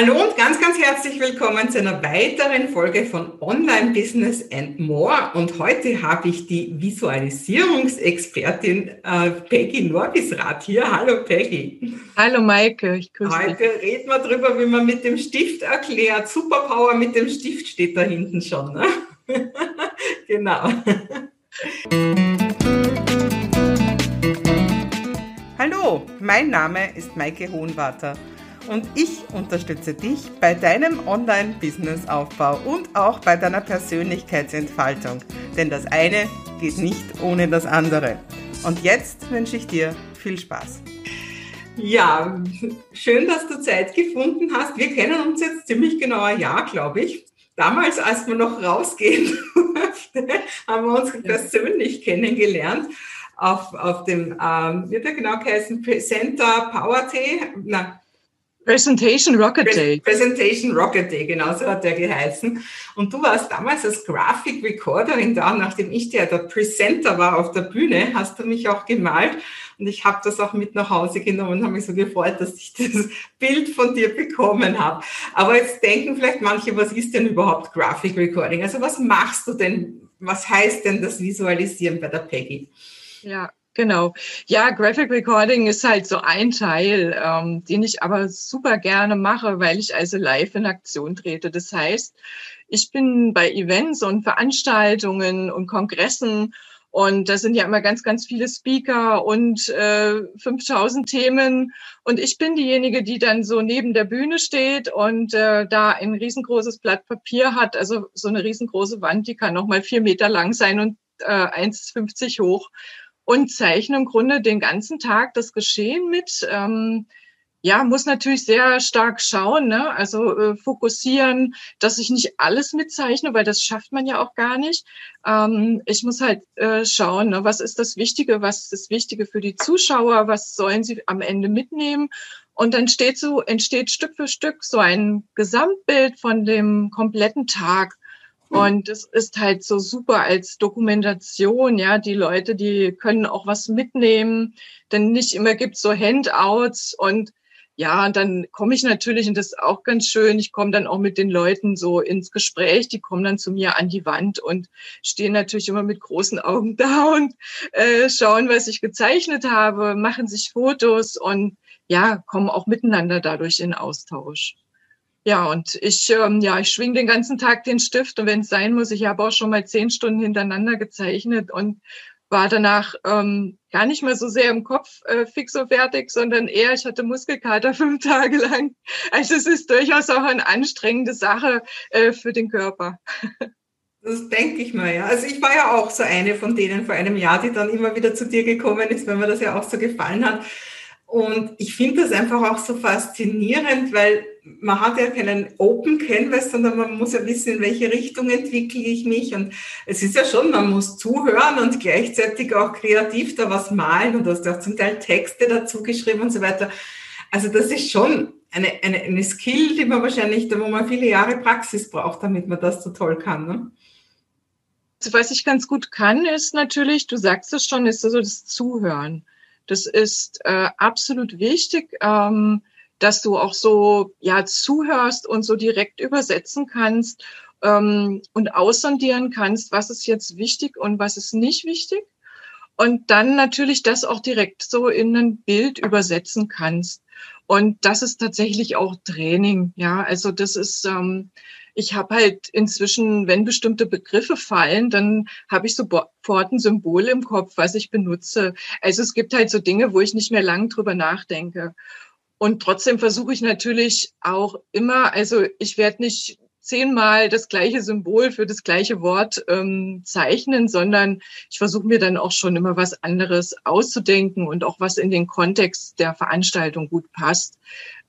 Hallo und ganz, ganz herzlich willkommen zu einer weiteren Folge von Online Business and More. Und heute habe ich die Visualisierungsexpertin äh, Peggy Norbisrath hier. Hallo Peggy. Hallo Maike, ich grüße dich. Heute reden wir darüber, wie man mit dem Stift erklärt. Superpower mit dem Stift steht da hinten schon. Ne? genau. Hallo, mein Name ist Maike Hohenwarter und ich unterstütze dich bei deinem Online-Business-Aufbau und auch bei deiner Persönlichkeitsentfaltung. Denn das eine geht nicht ohne das andere. Und jetzt wünsche ich dir viel Spaß. Ja, schön, dass du Zeit gefunden hast. Wir kennen uns jetzt ziemlich genau ein Jahr, glaube ich. Damals, als wir noch rausgehen durfte, haben wir uns persönlich kennengelernt auf, auf dem, ähm, wird er genau geheißen, Center Power T, na, Presentation Rocket Day. Presentation Rocket Day, genau so hat der geheißen. Und du warst damals als Graphic Recorderin da, nachdem ich der, der Presenter war auf der Bühne, hast du mich auch gemalt. Und ich habe das auch mit nach Hause genommen und habe mich so gefreut, dass ich das Bild von dir bekommen habe. Aber jetzt denken vielleicht manche, was ist denn überhaupt Graphic Recording? Also was machst du denn? Was heißt denn das Visualisieren bei der Peggy? Ja, Genau. Ja, Graphic Recording ist halt so ein Teil, ähm, den ich aber super gerne mache, weil ich also live in Aktion trete. Das heißt, ich bin bei Events und Veranstaltungen und Kongressen und da sind ja immer ganz, ganz viele Speaker und äh, 5000 Themen. Und ich bin diejenige, die dann so neben der Bühne steht und äh, da ein riesengroßes Blatt Papier hat. Also so eine riesengroße Wand, die kann noch mal vier Meter lang sein und äh, 1,50 hoch und zeichne im Grunde den ganzen Tag das Geschehen mit. Ähm, ja, muss natürlich sehr stark schauen, ne? also äh, fokussieren, dass ich nicht alles mitzeichne, weil das schafft man ja auch gar nicht. Ähm, ich muss halt äh, schauen, ne? was ist das Wichtige, was ist das Wichtige für die Zuschauer, was sollen sie am Ende mitnehmen. Und dann steht so, entsteht Stück für Stück so ein Gesamtbild von dem kompletten Tag. Und es ist halt so super als Dokumentation, ja. Die Leute, die können auch was mitnehmen, denn nicht immer gibt's so Handouts und ja, und dann komme ich natürlich, und das ist auch ganz schön, ich komme dann auch mit den Leuten so ins Gespräch, die kommen dann zu mir an die Wand und stehen natürlich immer mit großen Augen da und äh, schauen, was ich gezeichnet habe, machen sich Fotos und ja, kommen auch miteinander dadurch in Austausch. Ja, und ich, ähm, ja, ich schwing den ganzen Tag den Stift und wenn es sein muss, ich habe auch schon mal zehn Stunden hintereinander gezeichnet und war danach ähm, gar nicht mehr so sehr im Kopf äh, fix und fertig, sondern eher, ich hatte Muskelkater fünf Tage lang. Also es ist durchaus auch eine anstrengende Sache äh, für den Körper. Das denke ich mal, ja. Also ich war ja auch so eine von denen vor einem Jahr, die dann immer wieder zu dir gekommen ist, wenn mir das ja auch so gefallen hat. Und ich finde das einfach auch so faszinierend, weil man hat ja keinen Open Canvas, sondern man muss ja wissen, in welche Richtung entwickle ich mich. Und es ist ja schon, man muss zuhören und gleichzeitig auch kreativ da was malen. Und du hast ja auch zum Teil Texte dazu geschrieben und so weiter. Also das ist schon eine, eine, eine Skill, die man wahrscheinlich, wo man viele Jahre Praxis braucht, damit man das so toll kann. Ne? Also was ich ganz gut kann, ist natürlich, du sagst es schon, ist so das Zuhören. Das ist äh, absolut wichtig, ähm, dass du auch so ja zuhörst und so direkt übersetzen kannst ähm, und aussondieren kannst, was ist jetzt wichtig und was ist nicht wichtig. Und dann natürlich das auch direkt so in ein Bild übersetzen kannst. Und das ist tatsächlich auch Training. Ja, also das ist ähm, ich habe halt inzwischen, wenn bestimmte Begriffe fallen, dann habe ich sofort ein Symbol im Kopf, was ich benutze. Also es gibt halt so Dinge, wo ich nicht mehr lang drüber nachdenke. Und trotzdem versuche ich natürlich auch immer, also ich werde nicht zehnmal das gleiche Symbol für das gleiche Wort ähm, zeichnen, sondern ich versuche mir dann auch schon immer was anderes auszudenken und auch was in den Kontext der Veranstaltung gut passt,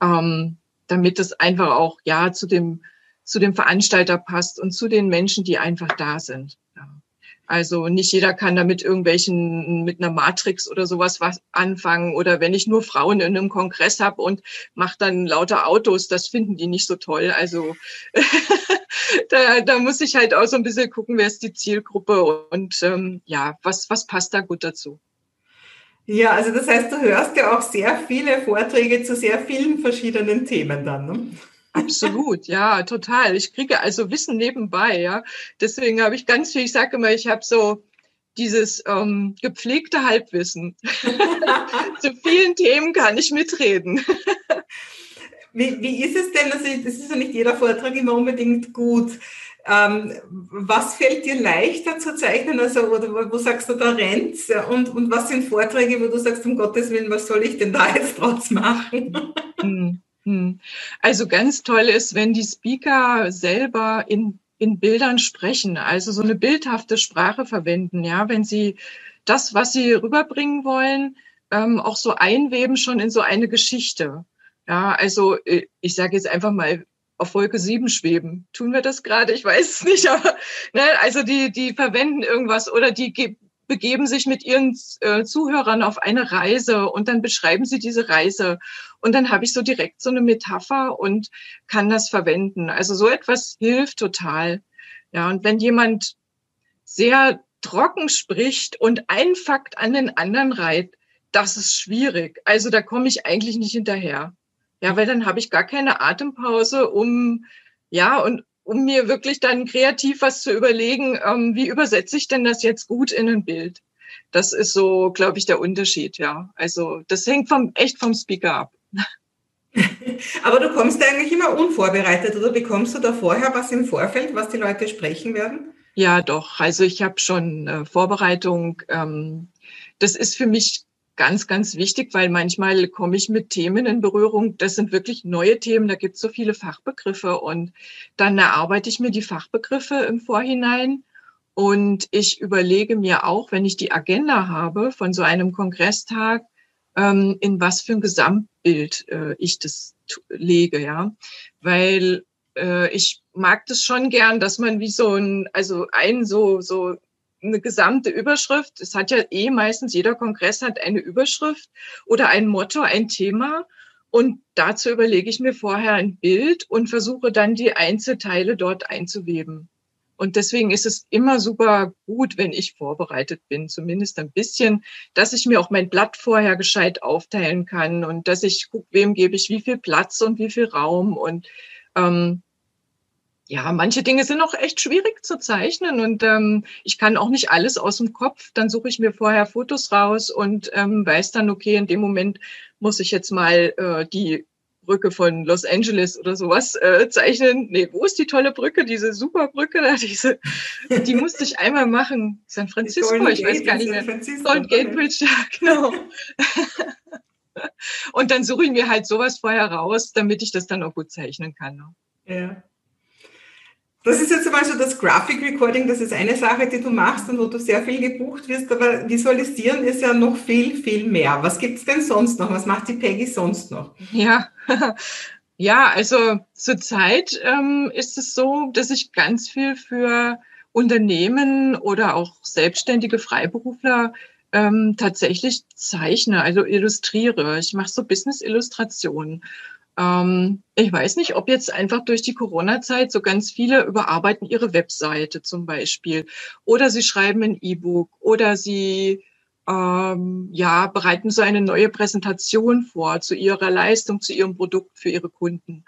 ähm, damit es einfach auch ja zu dem zu dem Veranstalter passt und zu den Menschen, die einfach da sind. Also nicht jeder kann da mit irgendwelchen, mit einer Matrix oder sowas was anfangen. Oder wenn ich nur Frauen in einem Kongress habe und mache dann lauter Autos, das finden die nicht so toll. Also da, da muss ich halt auch so ein bisschen gucken, wer ist die Zielgruppe und ähm, ja, was, was passt da gut dazu. Ja, also das heißt, du hörst ja auch sehr viele Vorträge zu sehr vielen verschiedenen Themen dann. Ne? Absolut, ja, total. Ich kriege also Wissen nebenbei, ja. Deswegen habe ich ganz viel, ich sage immer, ich habe so dieses ähm, gepflegte Halbwissen. Zu vielen Themen kann ich mitreden. wie, wie ist es denn, also das ist ja nicht jeder Vortrag immer unbedingt gut. Ähm, was fällt dir leichter zu zeichnen? Also, oder wo sagst du, da rennt's? Und, und was sind Vorträge, wo du sagst, um Gottes Willen, was soll ich denn da jetzt draus machen? Hm. Also ganz toll ist, wenn die Speaker selber in, in Bildern sprechen, also so eine bildhafte Sprache verwenden, ja, wenn sie das, was sie rüberbringen wollen, ähm, auch so einweben schon in so eine Geschichte. Ja, also äh, ich sage jetzt einfach mal auf Wolke 7 schweben. Tun wir das gerade? Ich weiß es nicht, aber ne, also die, die verwenden irgendwas oder die begeben sich mit ihren äh, Zuhörern auf eine Reise und dann beschreiben sie diese Reise. Und dann habe ich so direkt so eine Metapher und kann das verwenden. Also so etwas hilft total. Ja, und wenn jemand sehr trocken spricht und ein Fakt an den anderen reiht, das ist schwierig. Also da komme ich eigentlich nicht hinterher. Ja, weil dann habe ich gar keine Atempause, um ja und um mir wirklich dann kreativ was zu überlegen, ähm, wie übersetze ich denn das jetzt gut in ein Bild? Das ist so, glaube ich, der Unterschied, ja. Also das hängt vom echt vom Speaker ab. Aber du kommst eigentlich immer unvorbereitet oder bekommst du da vorher was im Vorfeld, was die Leute sprechen werden? Ja, doch. Also ich habe schon äh, Vorbereitung. Ähm, das ist für mich ganz, ganz wichtig, weil manchmal komme ich mit Themen in Berührung. Das sind wirklich neue Themen, da gibt es so viele Fachbegriffe und dann erarbeite ich mir die Fachbegriffe im Vorhinein. Und ich überlege mir auch, wenn ich die Agenda habe von so einem Kongresstag, ähm, in was für ein Gesamtbild äh, ich das lege, ja. Weil äh, ich mag das schon gern, dass man wie so ein, also ein so, so eine gesamte Überschrift. Es hat ja eh meistens jeder Kongress hat eine Überschrift oder ein Motto, ein Thema. Und dazu überlege ich mir vorher ein Bild und versuche dann die Einzelteile dort einzuweben. Und deswegen ist es immer super gut, wenn ich vorbereitet bin, zumindest ein bisschen, dass ich mir auch mein Blatt vorher gescheit aufteilen kann und dass ich gucke, wem gebe ich wie viel Platz und wie viel Raum und ähm, ja, manche Dinge sind auch echt schwierig zu zeichnen und ähm, ich kann auch nicht alles aus dem Kopf. Dann suche ich mir vorher Fotos raus und ähm, weiß dann, okay, in dem Moment muss ich jetzt mal äh, die Brücke von Los Angeles oder sowas äh, zeichnen. Nee, wo ist die tolle Brücke, diese super Brücke da, diese, die musste ich einmal machen. San Francisco, ich weiß gar nicht mehr. Golden Gate Bridge, ja, genau. und dann suche ich mir halt sowas vorher raus, damit ich das dann auch gut zeichnen kann. Ne? Ja. Das ist jetzt einmal so das Graphic Recording, das ist eine Sache, die du machst und wo du sehr viel gebucht wirst, aber visualisieren ist ja noch viel, viel mehr. Was gibt es denn sonst noch? Was macht die Peggy sonst noch? Ja, ja also zurzeit ähm, ist es so, dass ich ganz viel für Unternehmen oder auch selbstständige Freiberufler ähm, tatsächlich zeichne, also illustriere. Ich mache so Business-Illustrationen. Ähm, ich weiß nicht, ob jetzt einfach durch die Corona-Zeit so ganz viele überarbeiten ihre Webseite zum Beispiel oder sie schreiben ein E-Book oder sie ähm, ja bereiten so eine neue Präsentation vor zu ihrer Leistung, zu ihrem Produkt für ihre Kunden.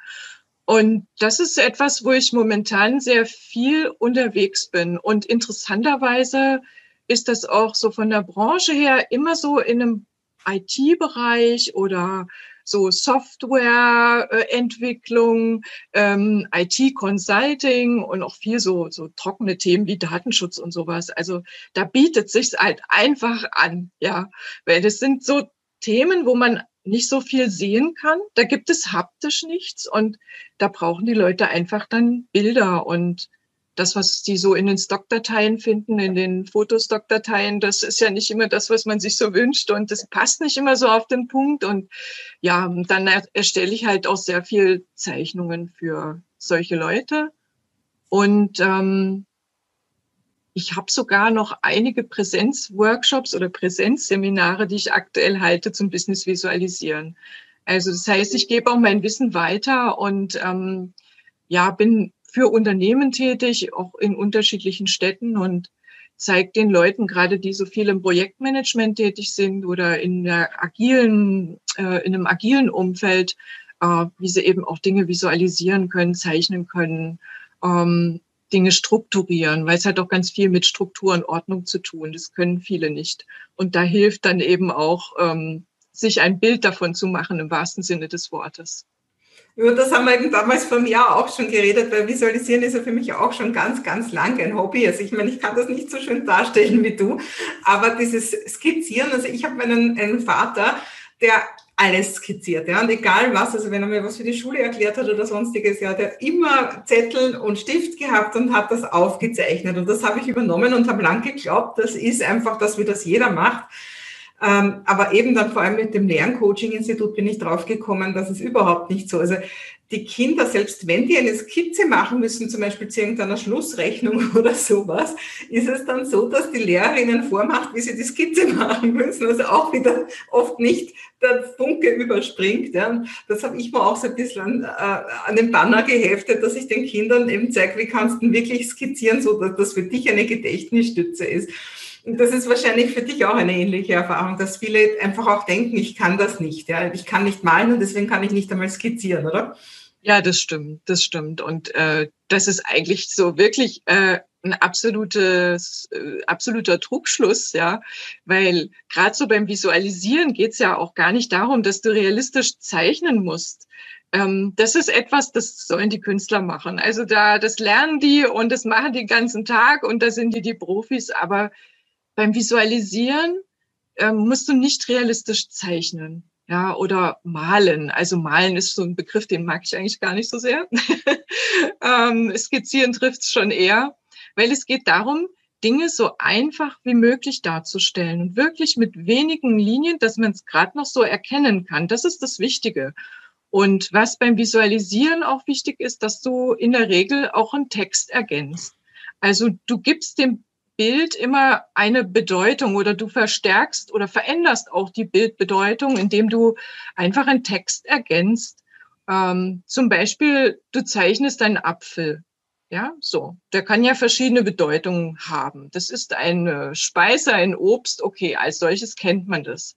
Und das ist etwas, wo ich momentan sehr viel unterwegs bin. Und interessanterweise ist das auch so von der Branche her immer so in einem IT-Bereich oder so Softwareentwicklung, ähm, IT-Consulting und auch viel so, so trockene Themen wie Datenschutz und sowas. Also da bietet sich halt einfach an, ja, weil das sind so Themen, wo man nicht so viel sehen kann. Da gibt es haptisch nichts und da brauchen die Leute einfach dann Bilder und das, was die so in den Stockdateien finden, in den Fotostockdateien, das ist ja nicht immer das, was man sich so wünscht und das passt nicht immer so auf den Punkt. Und ja, dann erstelle ich halt auch sehr viel Zeichnungen für solche Leute. Und ähm, ich habe sogar noch einige Präsenzworkshops oder Präsenzseminare, die ich aktuell halte zum Business Visualisieren. Also das heißt, ich gebe auch mein Wissen weiter und ähm, ja, bin für Unternehmen tätig, auch in unterschiedlichen Städten und zeigt den Leuten, gerade die so viel im Projektmanagement tätig sind oder in der agilen, äh, in einem agilen Umfeld, äh, wie sie eben auch Dinge visualisieren können, zeichnen können, ähm, Dinge strukturieren, weil es hat auch ganz viel mit Struktur und Ordnung zu tun. Das können viele nicht. Und da hilft dann eben auch, ähm, sich ein Bild davon zu machen, im wahrsten Sinne des Wortes. Über das haben wir eben damals vor einem Jahr auch schon geredet, weil Visualisieren ist ja für mich auch schon ganz, ganz lange ein Hobby. Also ich meine, ich kann das nicht so schön darstellen wie du, aber dieses Skizzieren, also ich habe meinen einen Vater, der alles skizziert, ja, und egal was, also wenn er mir was für die Schule erklärt hat oder sonstiges, ja, der hat immer Zettel und Stift gehabt und hat das aufgezeichnet und das habe ich übernommen und habe lang geglaubt, das ist einfach das, wie das jeder macht. Ähm, aber eben dann vor allem mit dem Lerncoaching-Institut bin ich draufgekommen, dass es überhaupt nicht so. Also die Kinder, selbst wenn die eine Skizze machen müssen, zum Beispiel zu irgendeiner Schlussrechnung oder sowas, ist es dann so, dass die Lehrerinnen vormacht, wie sie die Skizze machen müssen. Also auch wieder oft nicht der Funke überspringt. Ja. Das habe ich mir auch so ein bisschen an, äh, an den Banner geheftet, dass ich den Kindern eben zeige, wie kannst du wirklich skizzieren, so dass das für dich eine Gedächtnisstütze ist. Das ist wahrscheinlich für dich auch eine ähnliche Erfahrung, dass viele einfach auch denken, ich kann das nicht. Ja? Ich kann nicht malen und deswegen kann ich nicht einmal skizzieren, oder? Ja, das stimmt, das stimmt. Und äh, das ist eigentlich so wirklich äh, ein absolutes, äh, absoluter Trugschluss, ja, weil gerade so beim Visualisieren geht's ja auch gar nicht darum, dass du realistisch zeichnen musst. Ähm, das ist etwas, das sollen die Künstler machen. Also da, das lernen die und das machen die den ganzen Tag und da sind die die Profis. Aber beim Visualisieren ähm, musst du nicht realistisch zeichnen ja, oder malen. Also malen ist so ein Begriff, den mag ich eigentlich gar nicht so sehr. ähm, skizzieren trifft es schon eher, weil es geht darum, Dinge so einfach wie möglich darzustellen und wirklich mit wenigen Linien, dass man es gerade noch so erkennen kann. Das ist das Wichtige. Und was beim Visualisieren auch wichtig ist, dass du in der Regel auch einen Text ergänzt. Also du gibst dem Bild immer eine Bedeutung oder du verstärkst oder veränderst auch die Bildbedeutung, indem du einfach einen Text ergänzt. Ähm, zum Beispiel, du zeichnest einen Apfel. Ja, so. Der kann ja verschiedene Bedeutungen haben. Das ist eine Speise, ein Obst. Okay, als solches kennt man das.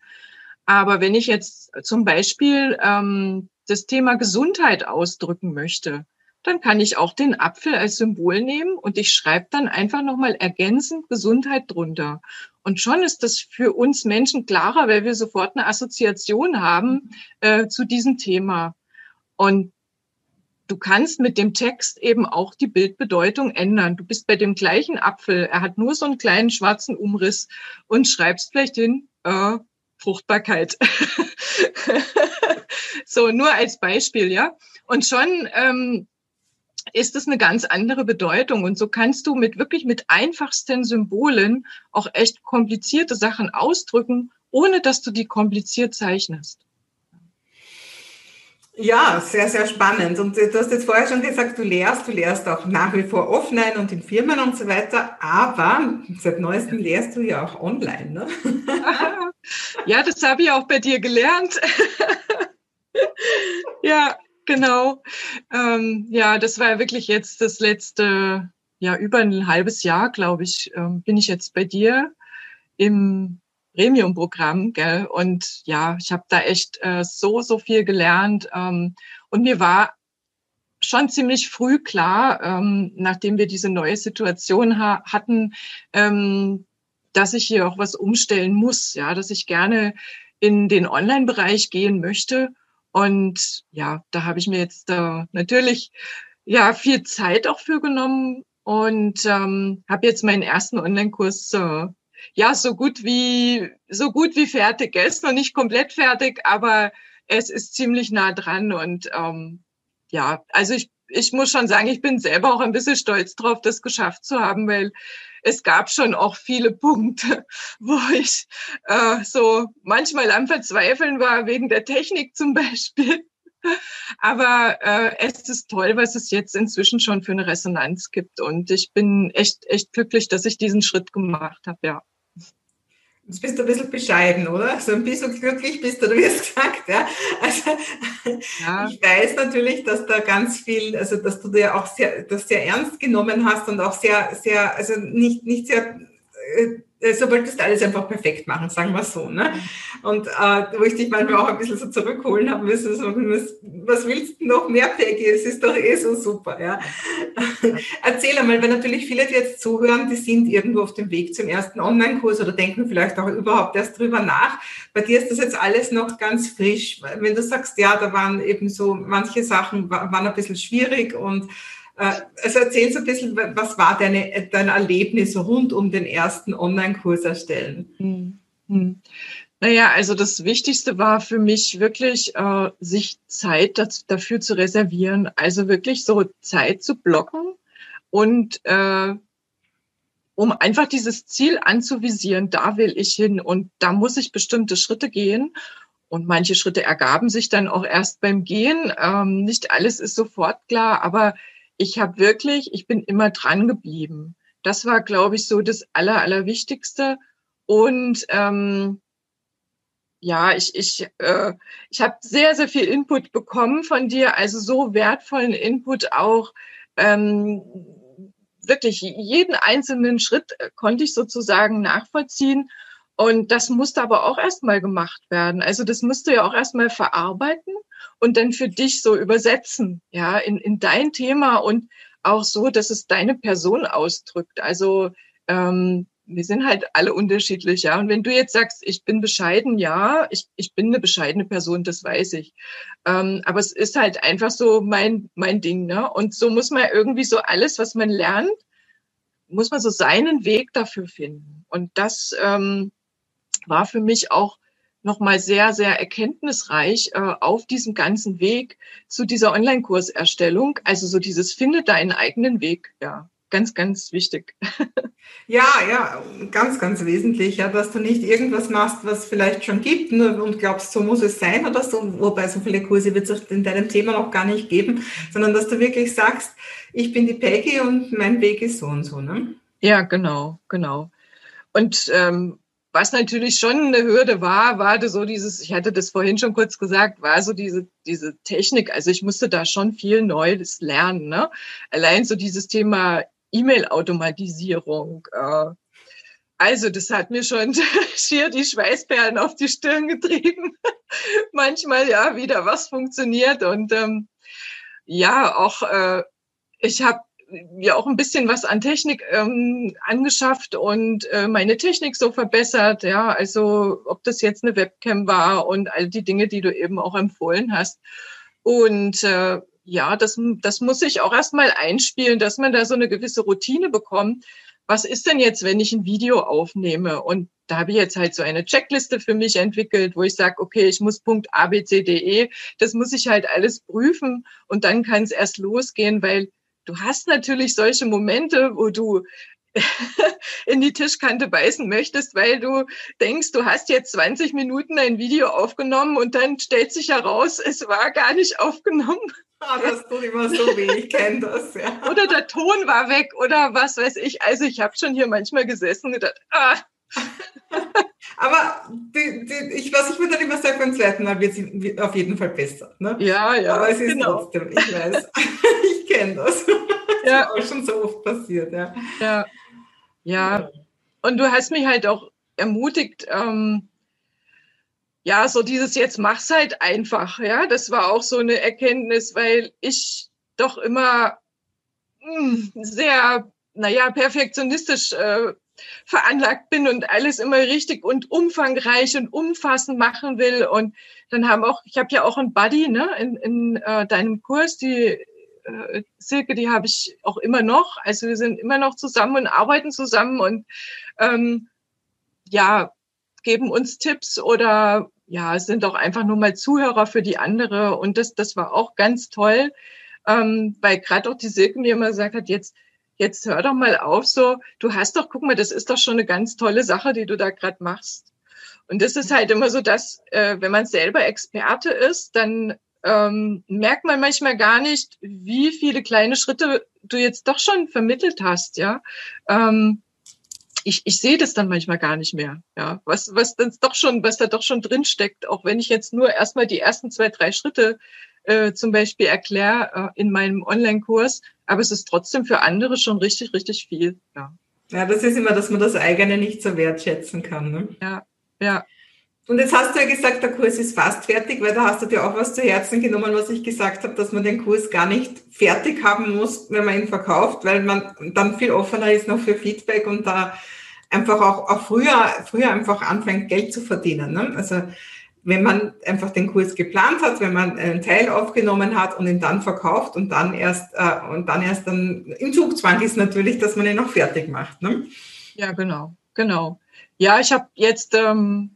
Aber wenn ich jetzt zum Beispiel ähm, das Thema Gesundheit ausdrücken möchte, dann kann ich auch den Apfel als Symbol nehmen und ich schreibe dann einfach nochmal ergänzend Gesundheit drunter. Und schon ist das für uns Menschen klarer, weil wir sofort eine Assoziation haben äh, zu diesem Thema. Und du kannst mit dem Text eben auch die Bildbedeutung ändern. Du bist bei dem gleichen Apfel, er hat nur so einen kleinen schwarzen Umriss und schreibst vielleicht hin, äh, Fruchtbarkeit. so, nur als Beispiel, ja. Und schon ähm, ist es eine ganz andere Bedeutung. Und so kannst du mit wirklich mit einfachsten Symbolen auch echt komplizierte Sachen ausdrücken, ohne dass du die kompliziert zeichnest. Ja, sehr, sehr spannend. Und du hast jetzt vorher schon gesagt, du lehrst, du lehrst auch nach wie vor offline und in Firmen und so weiter, aber seit neuestem lehrst du ja auch online, ne? Ja, das habe ich auch bei dir gelernt. ja, Genau. Ähm, ja, das war wirklich jetzt das letzte, ja, über ein halbes Jahr, glaube ich, ähm, bin ich jetzt bei dir im Premium-Programm, gell? Und ja, ich habe da echt äh, so, so viel gelernt. Ähm, und mir war schon ziemlich früh klar, ähm, nachdem wir diese neue Situation ha hatten, ähm, dass ich hier auch was umstellen muss, ja, dass ich gerne in den Online-Bereich gehen möchte und ja, da habe ich mir jetzt äh, natürlich ja viel Zeit auch für genommen und ähm, habe jetzt meinen ersten Online-Kurs äh, ja so gut wie so gut wie fertig. Er ist noch nicht komplett fertig, aber es ist ziemlich nah dran und ähm, ja, also ich ich muss schon sagen, ich bin selber auch ein bisschen stolz drauf, das geschafft zu haben, weil es gab schon auch viele Punkte, wo ich äh, so manchmal am Verzweifeln war, wegen der Technik zum Beispiel. Aber äh, es ist toll, was es jetzt inzwischen schon für eine Resonanz gibt. Und ich bin echt, echt glücklich, dass ich diesen Schritt gemacht habe, ja. Jetzt bist du ein bisschen bescheiden, oder? So ein bisschen glücklich bist du, du wirst gesagt, ja. Also, ja. ich weiß natürlich, dass da ganz viel, also, dass du dir auch sehr, das sehr ernst genommen hast und auch sehr, sehr, also nicht, nicht sehr, äh, so wolltest du alles einfach perfekt machen, sagen wir so. Ne? Und äh, wo ich dich manchmal auch ein bisschen so zurückholen habe müssen, so, was, willst du noch mehr, Peggy? Es ist doch eh so super. Ja? Erzähl einmal, weil natürlich viele, die jetzt zuhören, die sind irgendwo auf dem Weg zum ersten Online-Kurs oder denken vielleicht auch überhaupt erst drüber nach. Bei dir ist das jetzt alles noch ganz frisch. Wenn du sagst, ja, da waren eben so manche Sachen waren ein bisschen schwierig und äh, also erzähl so ein bisschen, was war deine, dein Erlebnis rund um den ersten Online-Kurs erstellen? Hm. Hm. Naja, also das Wichtigste war für mich wirklich, äh, sich Zeit das, dafür zu reservieren. Also wirklich so Zeit zu blocken und äh, um einfach dieses Ziel anzuvisieren, da will ich hin und da muss ich bestimmte Schritte gehen. Und manche Schritte ergaben sich dann auch erst beim Gehen. Ähm, nicht alles ist sofort klar, aber ich habe wirklich, ich bin immer dran geblieben. Das war, glaube ich, so das Aller, Allerwichtigste. Und ähm, ja, ich, ich, äh, ich habe sehr, sehr viel Input bekommen von dir, also so wertvollen Input auch. Ähm, wirklich jeden einzelnen Schritt äh, konnte ich sozusagen nachvollziehen. Und das musste aber auch erstmal gemacht werden. Also das musst du ja auch erstmal verarbeiten und dann für dich so übersetzen, ja, in, in dein Thema und auch so, dass es deine Person ausdrückt. Also ähm, wir sind halt alle unterschiedlich, ja. Und wenn du jetzt sagst, ich bin bescheiden, ja, ich, ich bin eine bescheidene Person, das weiß ich. Ähm, aber es ist halt einfach so mein, mein Ding, ne? Und so muss man irgendwie so alles, was man lernt, muss man so seinen Weg dafür finden. Und das ähm, war für mich auch nochmal sehr, sehr erkenntnisreich äh, auf diesem ganzen Weg zu dieser Online-Kurserstellung. Also so dieses Finde deinen eigenen Weg, ja. Ganz, ganz wichtig. Ja, ja, ganz, ganz wesentlich, ja, dass du nicht irgendwas machst, was vielleicht schon gibt ne, und glaubst, so muss es sein oder so, wobei so viele Kurse wird es in deinem Thema noch gar nicht geben, sondern dass du wirklich sagst, ich bin die Peggy und mein Weg ist so und so, ne? Ja, genau, genau. Und ähm, was natürlich schon eine Hürde war, war so dieses, ich hatte das vorhin schon kurz gesagt, war so diese, diese Technik. Also ich musste da schon viel Neues lernen. Ne? Allein so dieses Thema E-Mail-Automatisierung. Äh, also das hat mir schon schier die Schweißperlen auf die Stirn getrieben. Manchmal ja wieder was funktioniert und ähm, ja auch äh, ich habe ja auch ein bisschen was an Technik ähm, angeschafft und äh, meine Technik so verbessert. Ja, also ob das jetzt eine Webcam war und all die Dinge, die du eben auch empfohlen hast. Und äh, ja, das, das muss ich auch erstmal einspielen, dass man da so eine gewisse Routine bekommt. Was ist denn jetzt, wenn ich ein Video aufnehme? Und da habe ich jetzt halt so eine Checkliste für mich entwickelt, wo ich sage, okay, ich muss Punkt A, B, C, D, E, das muss ich halt alles prüfen und dann kann es erst losgehen, weil du hast natürlich solche Momente, wo du in die Tischkante beißen möchtest, weil du denkst, du hast jetzt 20 Minuten ein Video aufgenommen und dann stellt sich heraus, es war gar nicht aufgenommen. Ah, das tut immer so weh, ich kenne das, ja. Oder der Ton war weg oder was weiß ich. Also ich habe schon hier manchmal gesessen und gedacht, ah. Aber die, die, ich, was ich mir dann immer sage, beim zweiten Mal wird sie auf jeden Fall besser. Ne? Ja, ja. Aber es ist genau. trotzdem, ich weiß, ich kenne das. Ja. Das ist auch schon so oft passiert, ja. Ja. Ja. Und du hast mich halt auch ermutigt, ähm, ja, so dieses jetzt mach's halt einfach, ja, das war auch so eine Erkenntnis, weil ich doch immer mh, hm, sehr, naja, perfektionistisch äh, veranlagt bin und alles immer richtig und umfangreich und umfassend machen will. Und dann haben auch, ich habe ja auch ein Buddy ne, in, in äh, deinem Kurs, die äh, Silke, die habe ich auch immer noch. Also wir sind immer noch zusammen und arbeiten zusammen und ähm, ja, geben uns Tipps oder ja, sind auch einfach nur mal Zuhörer für die andere. Und das, das war auch ganz toll, ähm, weil gerade auch die Silke mir immer gesagt hat, jetzt, jetzt hör doch mal auf, so, du hast doch, guck mal, das ist doch schon eine ganz tolle Sache, die du da gerade machst. Und das ist halt immer so, dass, äh, wenn man selber Experte ist, dann ähm, merkt man manchmal gar nicht, wie viele kleine Schritte du jetzt doch schon vermittelt hast, ja. Ähm, ich, ich sehe das dann manchmal gar nicht mehr, ja, was, was dann doch schon, was da doch schon drin steckt, auch wenn ich jetzt nur erstmal die ersten zwei, drei Schritte äh, zum Beispiel erkläre äh, in meinem Online-Kurs, aber es ist trotzdem für andere schon richtig, richtig viel, ja. Ja, das ist immer, dass man das eigene nicht so wertschätzen kann. Ne? Ja, ja. Und jetzt hast du ja gesagt, der Kurs ist fast fertig, weil da hast du dir auch was zu Herzen genommen, was ich gesagt habe, dass man den Kurs gar nicht fertig haben muss, wenn man ihn verkauft, weil man dann viel offener ist noch für Feedback und da einfach auch, auch früher, früher einfach anfängt, Geld zu verdienen. Ne? Also wenn man einfach den Kurs geplant hat, wenn man einen Teil aufgenommen hat und ihn dann verkauft und dann erst äh, und dann erst dann im Zugzwang ist natürlich, dass man ihn noch fertig macht. Ne? Ja, genau, genau. Ja, ich habe jetzt ähm,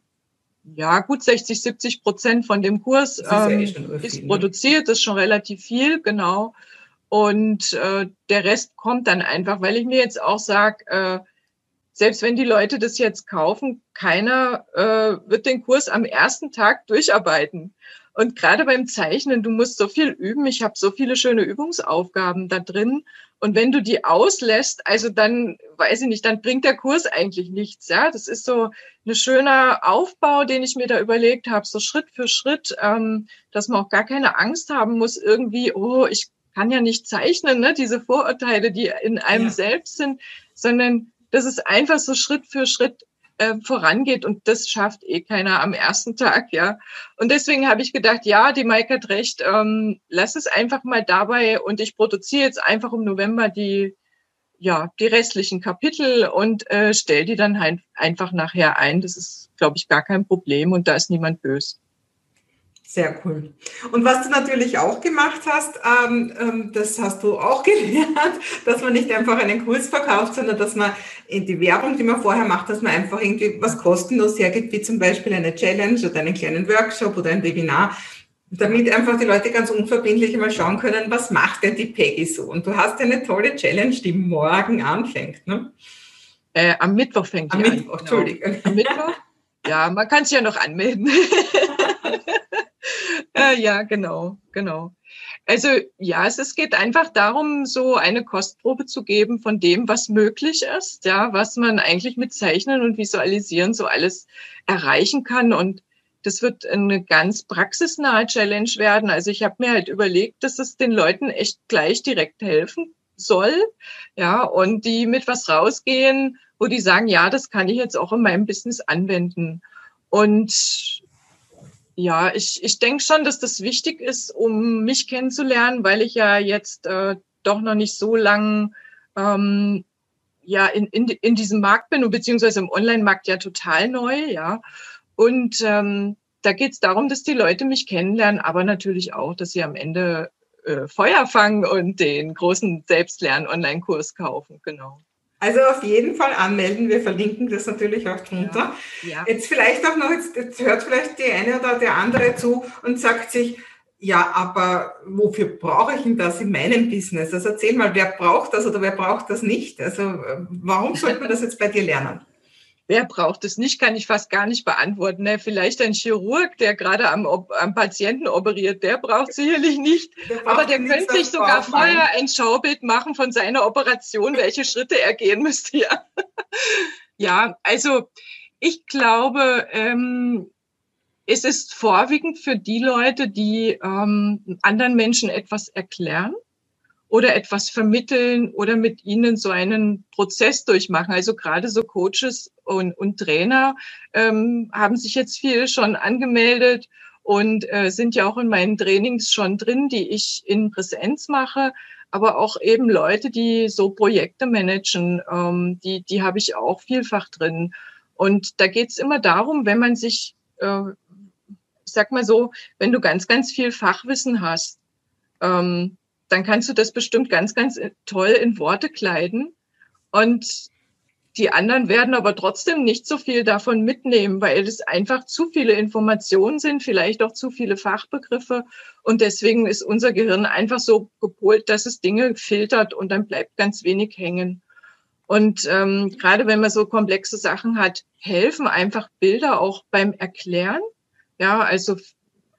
ja gut 60, 70 Prozent von dem Kurs ist, ähm, ja eh viel, ist, ne? produziert, ist schon relativ viel, genau. Und äh, der Rest kommt dann einfach, weil ich mir jetzt auch sage, äh, selbst wenn die Leute das jetzt kaufen, keiner äh, wird den Kurs am ersten Tag durcharbeiten. Und gerade beim Zeichnen, du musst so viel üben. Ich habe so viele schöne Übungsaufgaben da drin. Und wenn du die auslässt, also dann, weiß ich nicht, dann bringt der Kurs eigentlich nichts. Ja, das ist so ein schöner Aufbau, den ich mir da überlegt habe, so Schritt für Schritt, ähm, dass man auch gar keine Angst haben muss, irgendwie, oh, ich kann ja nicht zeichnen, ne? diese Vorurteile, die in einem ja. selbst sind, sondern dass es einfach so Schritt für Schritt äh, vorangeht und das schafft eh keiner am ersten Tag, ja. Und deswegen habe ich gedacht, ja, die Maike hat recht, ähm, lass es einfach mal dabei und ich produziere jetzt einfach im November die ja die restlichen Kapitel und äh, stell die dann halt einfach nachher ein. Das ist, glaube ich, gar kein Problem und da ist niemand böse. Sehr cool. Und was du natürlich auch gemacht hast, ähm, ähm, das hast du auch gelernt, dass man nicht einfach einen Kurs verkauft, sondern dass man in die Werbung, die man vorher macht, dass man einfach irgendwie was kostenlos hergibt, wie zum Beispiel eine Challenge oder einen kleinen Workshop oder ein Webinar, damit einfach die Leute ganz unverbindlich mal schauen können, was macht denn die Peggy so? Und du hast eine tolle Challenge, die morgen anfängt. Ne? Äh, am Mittwoch fängt am die Mittwoch, an. Entschuldigung. Am Mittwoch? Ja, man kann sich ja noch anmelden. äh, ja, genau, genau. Also ja, es, es geht einfach darum, so eine Kostprobe zu geben von dem, was möglich ist, ja, was man eigentlich mit Zeichnen und Visualisieren so alles erreichen kann. Und das wird eine ganz praxisnahe Challenge werden. Also ich habe mir halt überlegt, dass es den Leuten echt gleich direkt helfen soll, ja, und die mit was rausgehen, wo die sagen, ja, das kann ich jetzt auch in meinem Business anwenden. Und ja, ich, ich denke schon, dass das wichtig ist, um mich kennenzulernen, weil ich ja jetzt äh, doch noch nicht so lang ähm, ja in, in, in diesem Markt bin und beziehungsweise im Online-Markt ja total neu, ja. Und ähm, da geht es darum, dass die Leute mich kennenlernen, aber natürlich auch, dass sie am Ende äh, Feuer fangen und den großen Selbstlern-Online-Kurs kaufen, genau. Also auf jeden Fall anmelden. Wir verlinken das natürlich auch drunter. Ja, ja. Jetzt vielleicht auch noch, jetzt, jetzt hört vielleicht die eine oder der andere zu und sagt sich, ja, aber wofür brauche ich denn das in meinem Business? Also erzähl mal, wer braucht das oder wer braucht das nicht? Also äh, warum sollte man das jetzt bei dir lernen? Wer braucht es nicht, kann ich fast gar nicht beantworten. Ne? Vielleicht ein Chirurg, der gerade am, am Patienten operiert, der braucht sicherlich nicht. Der aber der könnte sich sogar vorher ein Schaubild machen von seiner Operation, welche Schritte er gehen müsste. Ja, ja also ich glaube, ähm, es ist vorwiegend für die Leute, die ähm, anderen Menschen etwas erklären oder etwas vermitteln oder mit ihnen so einen Prozess durchmachen. Also gerade so Coaches und, und Trainer ähm, haben sich jetzt viele schon angemeldet und äh, sind ja auch in meinen Trainings schon drin, die ich in Präsenz mache. Aber auch eben Leute, die so Projekte managen, ähm, die, die habe ich auch vielfach drin. Und da geht es immer darum, wenn man sich, äh, ich sag mal so, wenn du ganz, ganz viel Fachwissen hast, ähm, dann kannst du das bestimmt ganz, ganz toll in Worte kleiden. Und die anderen werden aber trotzdem nicht so viel davon mitnehmen, weil es einfach zu viele Informationen sind, vielleicht auch zu viele Fachbegriffe. Und deswegen ist unser Gehirn einfach so gepolt, dass es Dinge filtert und dann bleibt ganz wenig hängen. Und ähm, gerade wenn man so komplexe Sachen hat, helfen einfach Bilder auch beim Erklären. Ja, also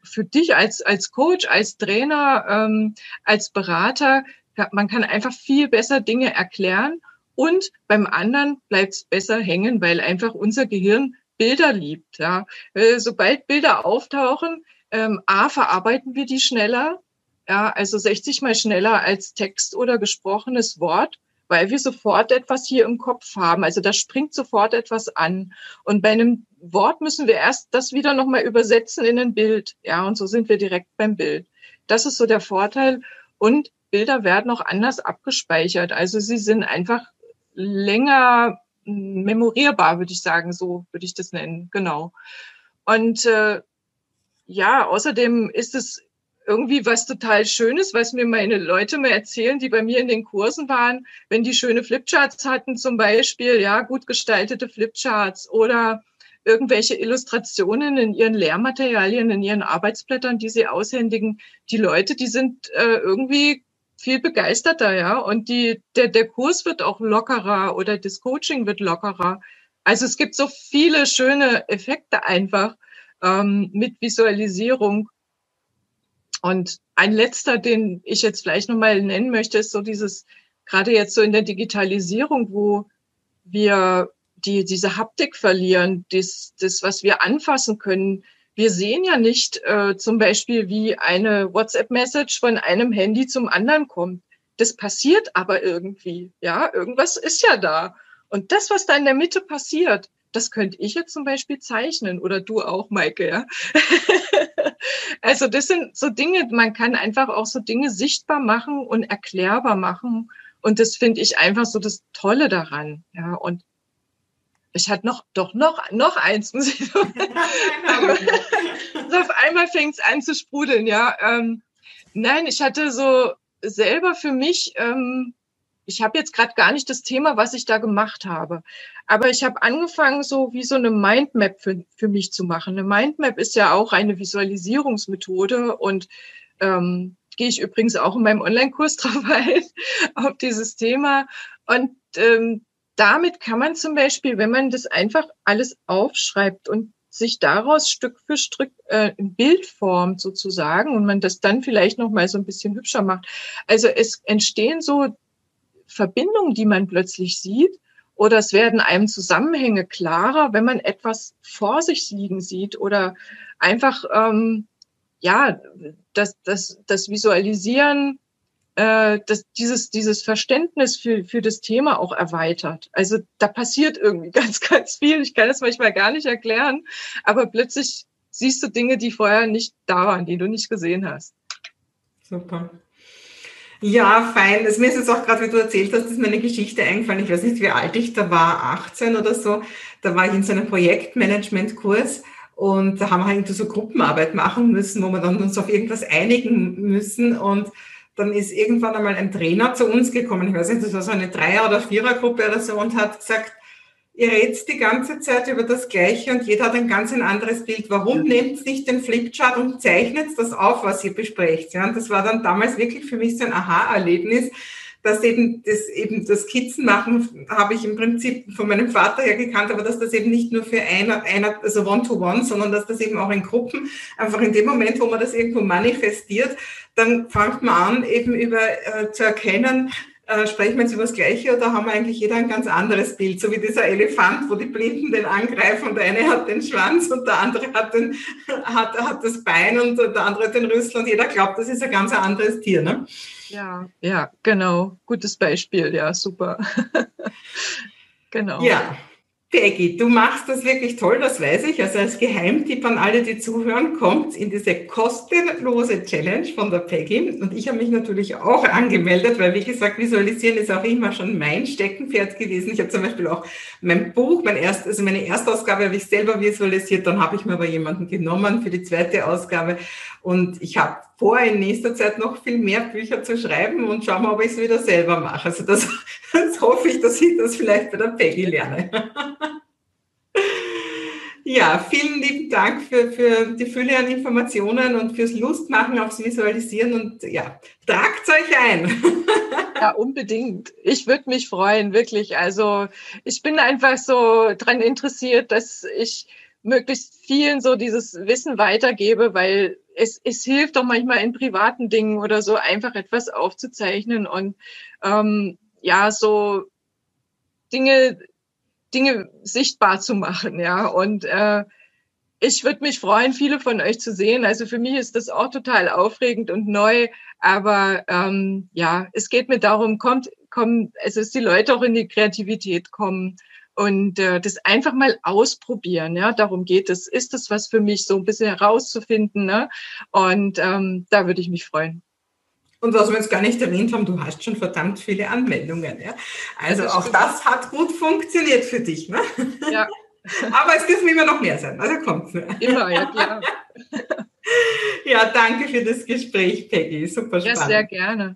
für dich als, als Coach, als Trainer, ähm, als Berater, man kann einfach viel besser Dinge erklären und beim anderen bleibt es besser hängen, weil einfach unser Gehirn Bilder liebt. Ja. Äh, sobald Bilder auftauchen, ähm, A, verarbeiten wir die schneller, ja, also 60 mal schneller als Text oder gesprochenes Wort, weil wir sofort etwas hier im Kopf haben. Also da springt sofort etwas an. Und bei einem Wort müssen wir erst das wieder nochmal übersetzen in ein Bild. Ja, und so sind wir direkt beim Bild. Das ist so der Vorteil. Und Bilder werden auch anders abgespeichert. Also sie sind einfach länger memorierbar, würde ich sagen, so würde ich das nennen, genau. Und äh, ja, außerdem ist es irgendwie was total Schönes, was mir meine Leute mal erzählen, die bei mir in den Kursen waren, wenn die schöne Flipcharts hatten zum Beispiel, ja, gut gestaltete Flipcharts oder irgendwelche Illustrationen in ihren Lehrmaterialien, in ihren Arbeitsblättern, die sie aushändigen. Die Leute, die sind äh, irgendwie viel begeisterter, ja. Und die, der, der Kurs wird auch lockerer oder das Coaching wird lockerer. Also es gibt so viele schöne Effekte einfach ähm, mit Visualisierung. Und ein letzter, den ich jetzt vielleicht nochmal nennen möchte, ist so dieses, gerade jetzt so in der Digitalisierung, wo wir die, diese Haptik verlieren, das, das, was wir anfassen können, wir sehen ja nicht äh, zum Beispiel, wie eine WhatsApp-Message von einem Handy zum anderen kommt. Das passiert aber irgendwie. Ja, irgendwas ist ja da. Und das, was da in der Mitte passiert, das könnte ich jetzt zum Beispiel zeichnen oder du auch, Maike, ja. also das sind so Dinge, man kann einfach auch so Dinge sichtbar machen und erklärbar machen. Und das finde ich einfach so das Tolle daran. Ja, und ich hatte noch, doch noch, noch eins, muss ich so. so auf einmal fängt es an zu sprudeln, ja. Ähm, nein, ich hatte so selber für mich, ähm, ich habe jetzt gerade gar nicht das Thema, was ich da gemacht habe. Aber ich habe angefangen, so wie so eine Mindmap für, für mich zu machen. Eine Mindmap ist ja auch eine Visualisierungsmethode und ähm, gehe ich übrigens auch in meinem Online-Kurs drauf ein, auf dieses Thema. Und ähm, damit kann man zum Beispiel, wenn man das einfach alles aufschreibt und sich daraus Stück für Stück äh, ein Bild formt sozusagen und man das dann vielleicht noch mal so ein bisschen hübscher macht. Also es entstehen so Verbindungen, die man plötzlich sieht oder es werden einem Zusammenhänge klarer, wenn man etwas vor sich liegen sieht oder einfach ähm, ja das, das, das Visualisieren äh, dieses, dieses Verständnis für, für das Thema auch erweitert. Also da passiert irgendwie ganz, ganz viel. Ich kann das manchmal gar nicht erklären, aber plötzlich siehst du Dinge, die vorher nicht da waren, die du nicht gesehen hast. Super. Ja, fein. Also mir ist jetzt auch gerade, wie du erzählt hast, ist mir eine Geschichte eingefallen. Ich weiß nicht, wie alt ich da war, 18 oder so. Da war ich in so einem Projektmanagement-Kurs und da haben wir irgendwie so Gruppenarbeit machen müssen, wo wir dann uns auf irgendwas einigen müssen und dann ist irgendwann einmal ein Trainer zu uns gekommen, ich weiß nicht, das war so eine Dreier- oder Vierergruppe oder so, und hat gesagt, ihr redet die ganze Zeit über das Gleiche und jeder hat ein ganz ein anderes Bild. Warum nehmt ihr nicht den Flipchart und zeichnet das auf, was ihr besprecht? Ja, und das war dann damals wirklich für mich so ein Aha-Erlebnis, dass eben das, eben das Skizzen machen, habe ich im Prinzip von meinem Vater her gekannt, aber dass das eben nicht nur für einer, einer also One-to-One, -one, sondern dass das eben auch in Gruppen, einfach in dem Moment, wo man das irgendwo manifestiert, dann fängt man an, eben über äh, zu erkennen, äh, sprechen wir jetzt über das Gleiche oder haben wir eigentlich jeder ein ganz anderes Bild? So wie dieser Elefant, wo die Blinden den angreifen und der eine hat den Schwanz und der andere hat, den, hat, hat das Bein und der andere hat den Rüssel und jeder glaubt, das ist ein ganz anderes Tier. Ne? Ja, ja, genau. Gutes Beispiel, ja, super. genau. Ja. Peggy, du machst das wirklich toll, das weiß ich. Also als Geheimtipp an alle, die zuhören, kommt in diese kostenlose Challenge von der Peggy. Und ich habe mich natürlich auch angemeldet, weil wie gesagt, visualisieren ist auch immer schon mein Steckenpferd gewesen. Ich habe zum Beispiel auch mein Buch, mein erst, also meine erste Ausgabe habe ich selber visualisiert, dann habe ich mir aber jemanden genommen für die zweite Ausgabe. Und ich habe vor, in nächster Zeit noch viel mehr Bücher zu schreiben und schauen wir, ob ich es wieder selber mache. Also das, das hoffe ich, dass ich das vielleicht bei der Peggy lerne. Ja, vielen lieben Dank für, für die Fülle an Informationen und fürs Lustmachen aufs Visualisieren und ja, tragt euch ein. Ja, unbedingt. Ich würde mich freuen, wirklich. Also ich bin einfach so dran interessiert, dass ich möglichst vielen so dieses Wissen weitergebe, weil es, es hilft doch manchmal in privaten Dingen oder so einfach etwas aufzuzeichnen und ähm, ja, so Dinge, Dinge sichtbar zu machen, ja. Und äh, ich würde mich freuen, viele von euch zu sehen. Also für mich ist das auch total aufregend und neu. Aber ähm, ja, es geht mir darum, kommt, kommt, also dass die Leute auch in die Kreativität kommen und äh, das einfach mal ausprobieren. Ja, darum geht es. Ist das was für mich, so ein bisschen herauszufinden? Ne? Und ähm, da würde ich mich freuen. Und was wir jetzt gar nicht erwähnt haben, du hast schon verdammt viele Anmeldungen. Ja? Also das auch das hat gut funktioniert für dich. Ne? Ja. Aber es dürfen immer noch mehr sein. Also kommt. Immer, ja klar. ja, danke für das Gespräch, Peggy. Super spannend. Ja, sehr gerne.